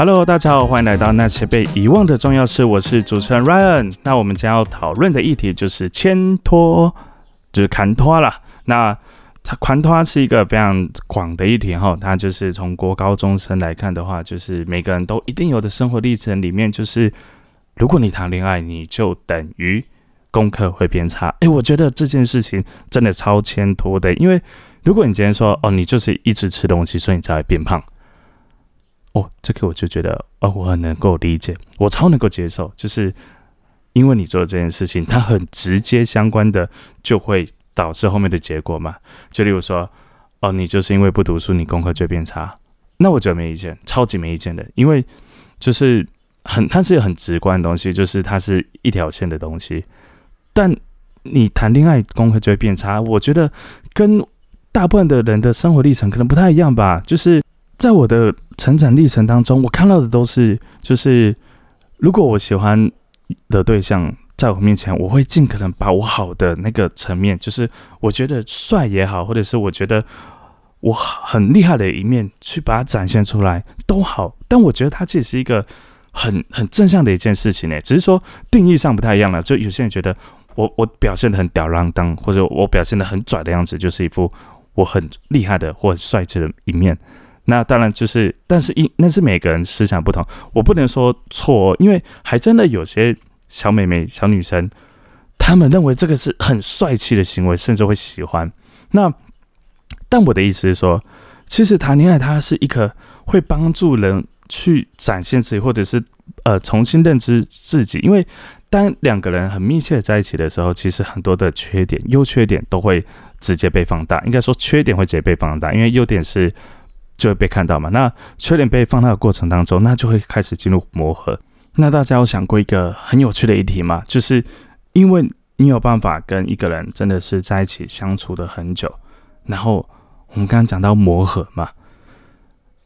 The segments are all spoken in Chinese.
Hello，大家好，欢迎来到那些被遗忘的重要事。我是主持人 Ryan。那我们将要讨论的议题就是牵拖，就是砍拖啦。那砍拖是一个非常广的议题哈。它就是从国高中生来看的话，就是每个人都一定有的生活历程里面，就是如果你谈恋爱，你就等于功课会变差。诶，我觉得这件事情真的超牵拖的，因为如果你今天说哦，你就是一直吃东西，所以你才会变胖。哦，这个我就觉得，哦，我很能够理解，我超能够接受，就是因为你做这件事情，它很直接相关的，就会导致后面的结果嘛。就例如说，哦，你就是因为不读书，你功课就会变差，那我觉得没意见，超级没意见的，因为就是很，它是很直观的东西，就是它是一条线的东西。但你谈恋爱功课就会变差，我觉得跟大部分的人的生活历程可能不太一样吧，就是。在我的成长历程当中，我看到的都是，就是如果我喜欢的对象在我面前，我会尽可能把我好的那个层面，就是我觉得帅也好，或者是我觉得我很厉害的一面，去把它展现出来都好。但我觉得它其实是一个很很正向的一件事情呢，只是说定义上不太一样了。就有些人觉得我我表现的很吊郎当，或者我表现的很拽的样子，就是一副我很厉害的或很帅气的一面。那当然就是，但是因那是每个人思想不同，我不能说错，因为还真的有些小妹妹、小女生，她们认为这个是很帅气的行为，甚至会喜欢。那但我的意思是说，其实谈恋爱它是一个会帮助人去展现自己，或者是呃重新认知自己。因为当两个人很密切的在一起的时候，其实很多的缺点、优缺点都会直接被放大。应该说缺点会直接被放大，因为优点是。就会被看到嘛？那缺点被放大的过程当中，那就会开始进入磨合。那大家有想过一个很有趣的议题吗？就是因为你有办法跟一个人真的是在一起相处的很久，然后我们刚刚讲到磨合嘛，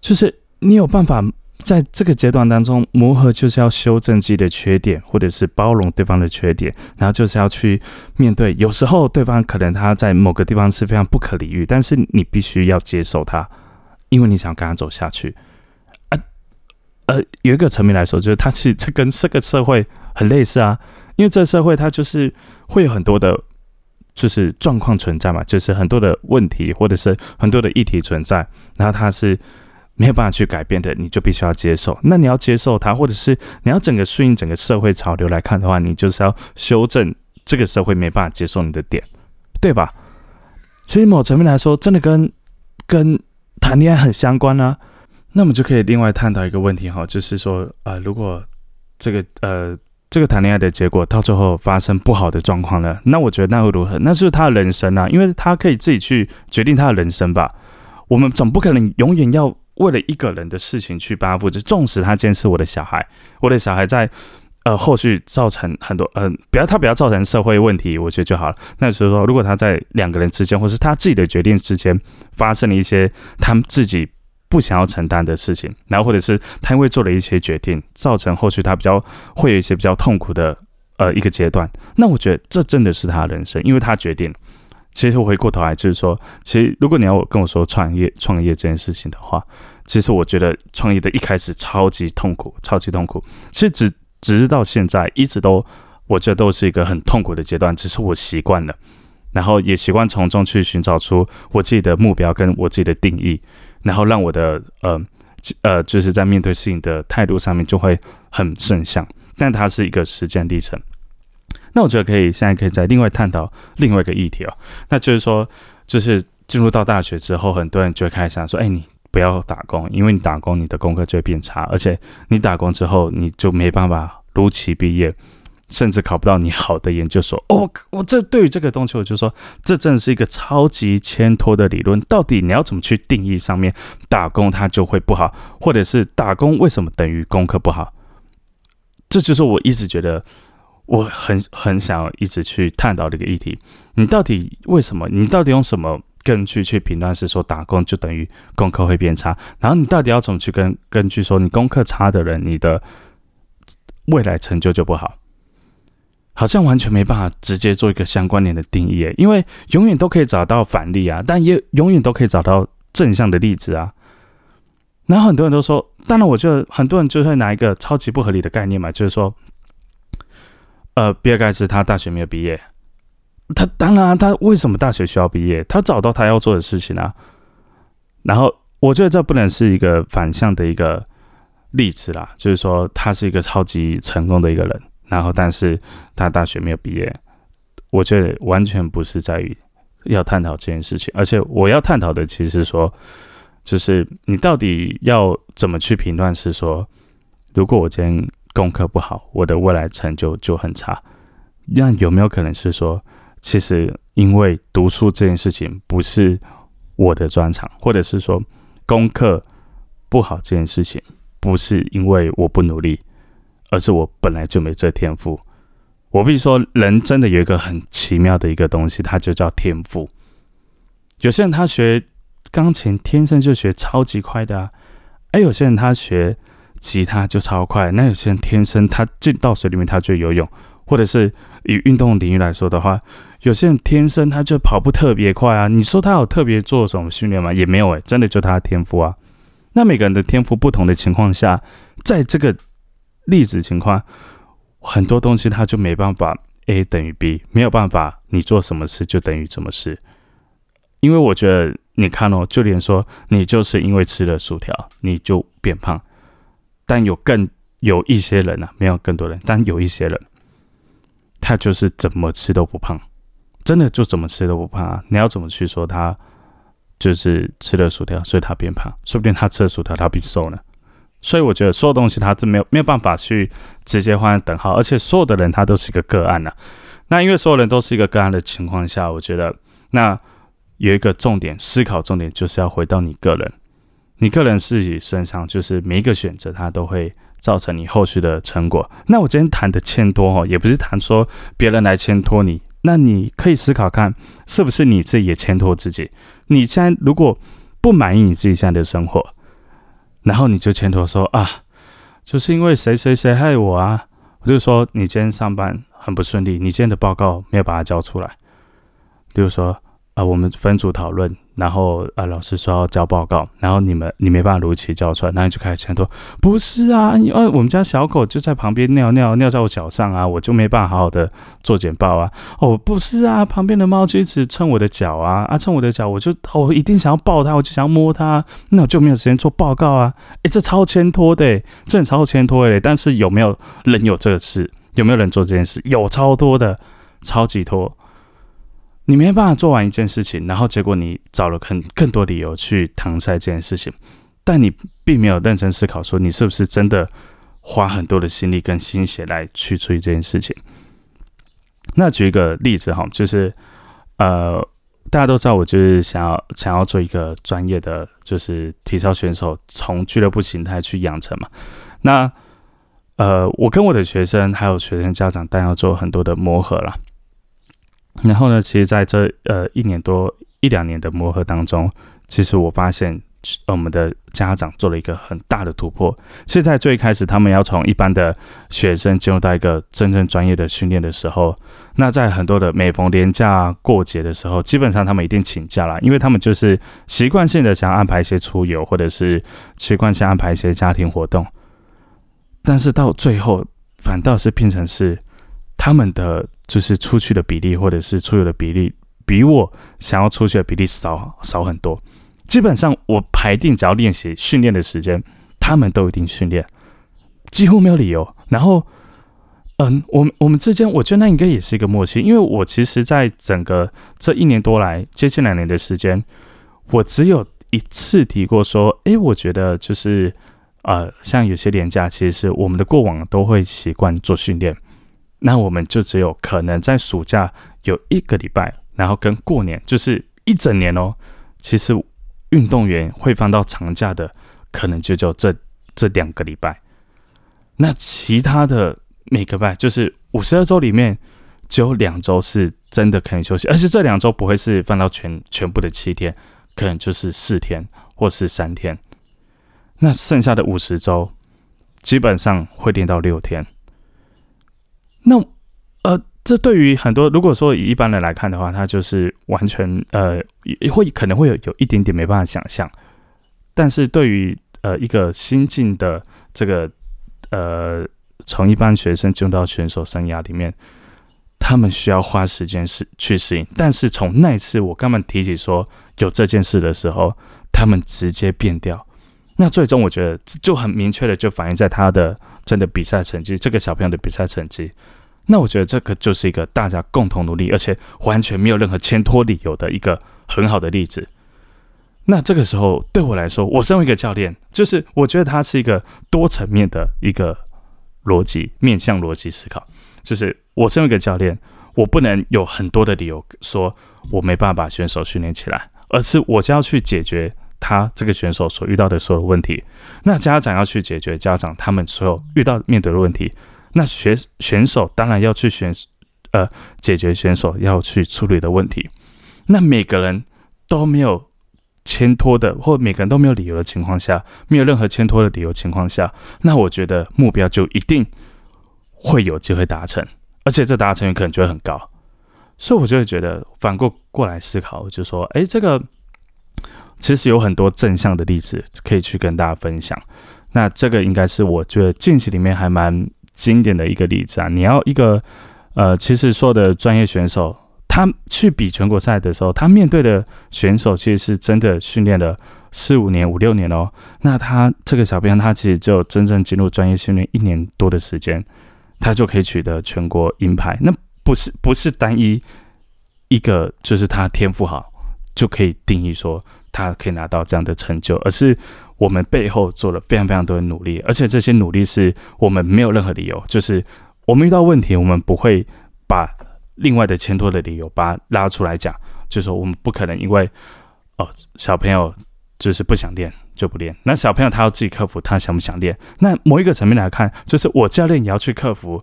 就是你有办法在这个阶段当中磨合，就是要修正自己的缺点，或者是包容对方的缺点，然后就是要去面对。有时候对方可能他在某个地方是非常不可理喻，但是你必须要接受他。因为你想跟他走下去，呃呃，有一个层面来说，就是他其实这跟这个社会很类似啊。因为这个社会它就是会有很多的，就是状况存在嘛，就是很多的问题或者是很多的议题存在，然后他是没有办法去改变的，你就必须要接受。那你要接受它，或者是你要整个顺应整个社会潮流来看的话，你就是要修正这个社会没办法接受你的点，对吧？其实某层面来说，真的跟跟。谈恋爱很相关呢，那我们就可以另外探讨一个问题哈，就是说啊，如果这个呃这个谈恋爱的结果到最后发生不好的状况了，那我觉得那会如何？那是他的人生啊，因为他可以自己去决定他的人生吧。我们总不可能永远要为了一个人的事情去帮他负责，纵使他坚持我的小孩，我的小孩在。呃，后续造成很多，嗯，不要他不要造成社会问题，我觉得就好了。那所以说，如果他在两个人之间，或是他自己的决定之间，发生了一些他们自己不想要承担的事情，然后或者是他因为做了一些决定，造成后续他比较会有一些比较痛苦的呃一个阶段，那我觉得这真的是他人生，因为他决定。其实回过头来就是说，其实如果你要我跟我说创业创业这件事情的话，其实我觉得创业的一开始超级痛苦，超级痛苦，其实只。直到现在，一直都，我觉得都是一个很痛苦的阶段。只是我习惯了，然后也习惯从中去寻找出我自己的目标跟我自己的定义，然后让我的呃呃，就是在面对事情的态度上面就会很正向。但它是一个时间历程。那我觉得可以现在可以再另外探讨另外一个议题哦，那就是说，就是进入到大学之后，很多人就会开始想说，哎，你。不要打工，因为你打工，你的功课就会变差，而且你打工之后，你就没办法如期毕业，甚至考不到你好的研究所。哦，我这对于这个东西，我就说，这真的是一个超级牵拖的理论。到底你要怎么去定义上面打工它就会不好，或者是打工为什么等于功课不好？这就是我一直觉得我很很想一直去探讨这个议题。你到底为什么？你到底用什么？根据去评断是说打工就等于功课会变差，然后你到底要怎么去跟根据说你功课差的人，你的未来成就就不好，好像完全没办法直接做一个相关联的定义，因为永远都可以找到反例啊，但也永远都可以找到正向的例子啊。然后很多人都说，当然，我觉得很多人就会拿一个超级不合理的概念嘛，就是说，呃，比尔盖茨他大学没有毕业，他当然啊他为什么大学需要毕业？他找到他要做的事情啊。然后我觉得这不能是一个反向的一个例子啦，就是说他是一个超级成功的一个人，然后但是他大学没有毕业，我觉得完全不是在于要探讨这件事情，而且我要探讨的其实是说。就是你到底要怎么去评断？是说，如果我今天功课不好，我的未来成就就很差。那有没有可能是说，其实因为读书这件事情不是我的专长，或者是说功课不好这件事情不是因为我不努力，而是我本来就没这天赋。我必须说，人真的有一个很奇妙的一个东西，它就叫天赋。有些人他学。钢琴天生就学超级快的啊！哎，有些人他学吉他就超快，那有些人天生他进到水里面他就游泳，或者是以运动领域来说的话，有些人天生他就跑步特别快啊！你说他有特别做什么训练吗？也没有哎，真的就他的天赋啊！那每个人的天赋不同的情况下，在这个例子情况，很多东西他就没办法 A 等于 B，没有办法你做什么事就等于什么事，因为我觉得。你看哦，就连说你就是因为吃了薯条你就变胖，但有更有一些人呢，没有更多人，但有一些人，他就是怎么吃都不胖，真的就怎么吃都不胖啊！你要怎么去说他就是吃了薯条所以他变胖？说不定他吃了薯条他变瘦呢。所以我觉得所有东西他是没有没有办法去直接画等号，而且所有的人他都是一个个案呢。那因为所有人都是一个个案的情况下，我觉得那。有一个重点思考重点，就是要回到你个人，你个人自己身上，就是每一个选择，他都会造成你后续的成果。那我今天谈的欠托哦，也不是谈说别人来牵托你，那你可以思考看，是不是你自己也牵托自己？你现在如果不满意你自己现在的生活，然后你就牵托说啊，就是因为谁谁谁害我啊？我就说你今天上班很不顺利，你今天的报告没有把它交出来，比如说。啊，我们分组讨论，然后啊，老师说要交报告，然后你们你没办法如期交出来，那你就开始牵拖。不是啊，因为我们家小狗就在旁边尿尿，尿在我脚上啊，我就没办法好好的做简报啊。哦，不是啊，旁边的猫就一直蹭我的脚啊，啊，蹭我的脚，我就我一定想要抱它，我就想要摸它，那我就没有时间做报告啊。诶，这超牵拖的，这很超牵拖的。但是有没有人有这个事？有没有人做这件事？有超多的，超级多。你没办法做完一件事情，然后结果你找了很更多理由去搪塞这件事情，但你并没有认真思考说你是不是真的花很多的心力跟心血来去处理这件事情。那举一个例子哈，就是呃，大家都知道我就是想要想要做一个专业的就是体操选手，从俱乐部形态去养成嘛。那呃，我跟我的学生还有学生家长，但要做很多的磨合了。然后呢？其实在这呃一年多一两年的磨合当中，其实我发现我们的家长做了一个很大的突破。现在最开始，他们要从一般的学生进入到一个真正专业的训练的时候，那在很多的每逢年假过节的时候，基本上他们一定请假了，因为他们就是习惯性的想要安排一些出游，或者是习惯性安排一些家庭活动。但是到最后，反倒是变成是他们的。就是出去的比例，或者是出游的比例，比我想要出去的比例少少很多。基本上我排定只要练习训练的时间，他们都一定训练，几乎没有理由。然后，嗯，我我们之间，我觉得那应该也是一个默契，因为我其实在整个这一年多来，接近两年的时间，我只有一次提过说，诶，我觉得就是呃，像有些年假，其实是我们的过往都会习惯做训练。那我们就只有可能在暑假有一个礼拜，然后跟过年就是一整年哦。其实运动员会放到长假的，可能就就这这两个礼拜。那其他的每个拜就是五十二周里面，只有两周是真的可以休息，而且这两周不会是放到全全部的七天，可能就是四天或是三天。那剩下的五十周，基本上会练到六天。呃，这对于很多如果说以一般人来看的话，他就是完全呃，会可能会有有一点点没办法想象。但是对于呃一个新进的这个呃从一般学生进入到选手生涯里面，他们需要花时间适去适应。但是从那次我刚刚提起说有这件事的时候，他们直接变掉。那最终我觉得就很明确的就反映在他的真的比赛成绩，这个小朋友的比赛成绩。那我觉得这个就是一个大家共同努力，而且完全没有任何牵拖理由的一个很好的例子。那这个时候对我来说，我身为一个教练，就是我觉得他是一个多层面的一个逻辑面向逻辑思考。就是我身为一个教练，我不能有很多的理由说我没办法把选手训练起来，而是我就要去解决他这个选手所遇到的所有问题。那家长要去解决家长他们所有遇到面对的问题。那选选手当然要去选，呃，解决选手要去处理的问题。那每个人都没有牵拖的，或每个人都没有理由的情况下，没有任何牵拖的理由情况下，那我觉得目标就一定会有机会达成，而且这达成率可能就会很高。所以我就会觉得反过过来思考，我就说，哎，这个其实有很多正向的例子可以去跟大家分享。那这个应该是我觉得近期里面还蛮。经典的一个例子啊，你要一个呃，其实说的专业选手，他去比全国赛的时候，他面对的选手其实是真的训练了四五年、五六年哦。那他这个小编，他其实就真正进入专业训练一年多的时间，他就可以取得全国银牌。那不是不是单一一个，就是他天赋好就可以定义说他可以拿到这样的成就，而是。我们背后做了非常非常多的努力，而且这些努力是我们没有任何理由，就是我们遇到问题，我们不会把另外的牵拖的理由把它拉出来讲，就是说我们不可能因为哦小朋友就是不想练就不练，那小朋友他要自己克服他想不想练，那某一个层面来看，就是我教练也要去克服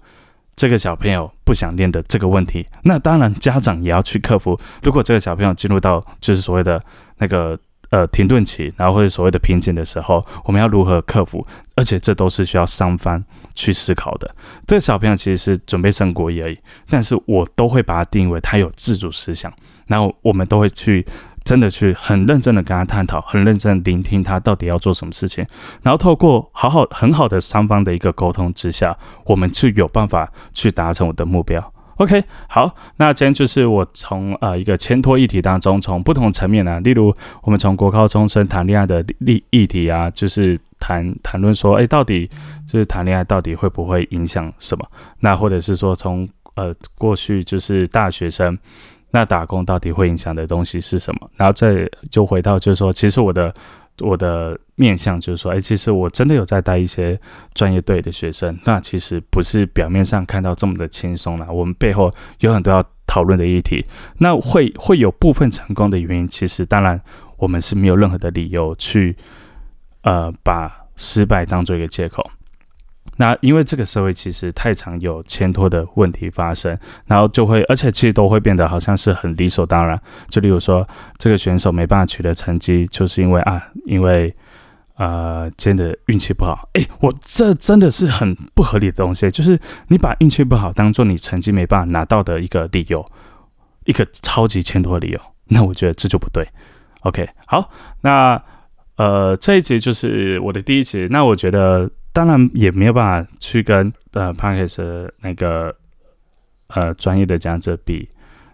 这个小朋友不想练的这个问题，那当然家长也要去克服，如果这个小朋友进入到就是所谓的那个。呃，停顿期，然后或者所谓的瓶颈的时候，我们要如何克服？而且这都是需要双方去思考的。这个小朋友其实是准备升国一而已，但是我都会把它定义为他有自主思想。然后我们都会去真的去很认真的跟他探讨，很认真聆听他到底要做什么事情。然后透过好好很好的双方的一个沟通之下，我们去有办法去达成我的目标。OK，好，那今天就是我从呃一个牵拖议题当中，从不同层面呢，例如我们从国高中生谈恋爱的例议题啊，就是谈谈论说，哎，到底就是谈恋爱到底会不会影响什么？那或者是说从呃过去就是大学生，那打工到底会影响的东西是什么？然后再就回到就是说，其实我的。我的面向就是说，哎，其实我真的有在带一些专业队的学生，那其实不是表面上看到这么的轻松啦，我们背后有很多要讨论的议题。那会会有部分成功的原因，其实当然我们是没有任何的理由去，呃，把失败当做一个借口。那因为这个社会其实太常有牵拖的问题发生，然后就会，而且其实都会变得好像是很理所当然。就例如说，这个选手没办法取得成绩，就是因为啊，因为呃，真的运气不好。诶，我这真的是很不合理的东西，就是你把运气不好当做你成绩没办法拿到的一个理由，一个超级牵拖理由，那我觉得这就不对。OK，好，那呃，这一集就是我的第一集，那我觉得。当然也没有办法去跟呃 p a r k e s 那个呃专业的讲者比，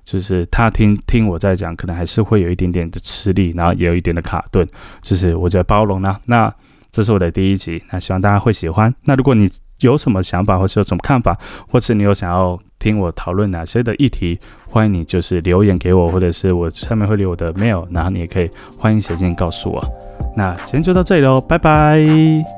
就是他听听我在讲，可能还是会有一点点的吃力，然后也有一点的卡顿，就是我在包容呢。那这是我的第一集，那希望大家会喜欢。那如果你有什么想法，或是有什么看法，或是你有想要听我讨论哪些的议题，欢迎你就是留言给我，或者是我下面会留我的 mail，然后你也可以欢迎写信告诉我。那今天就到这里喽，拜拜。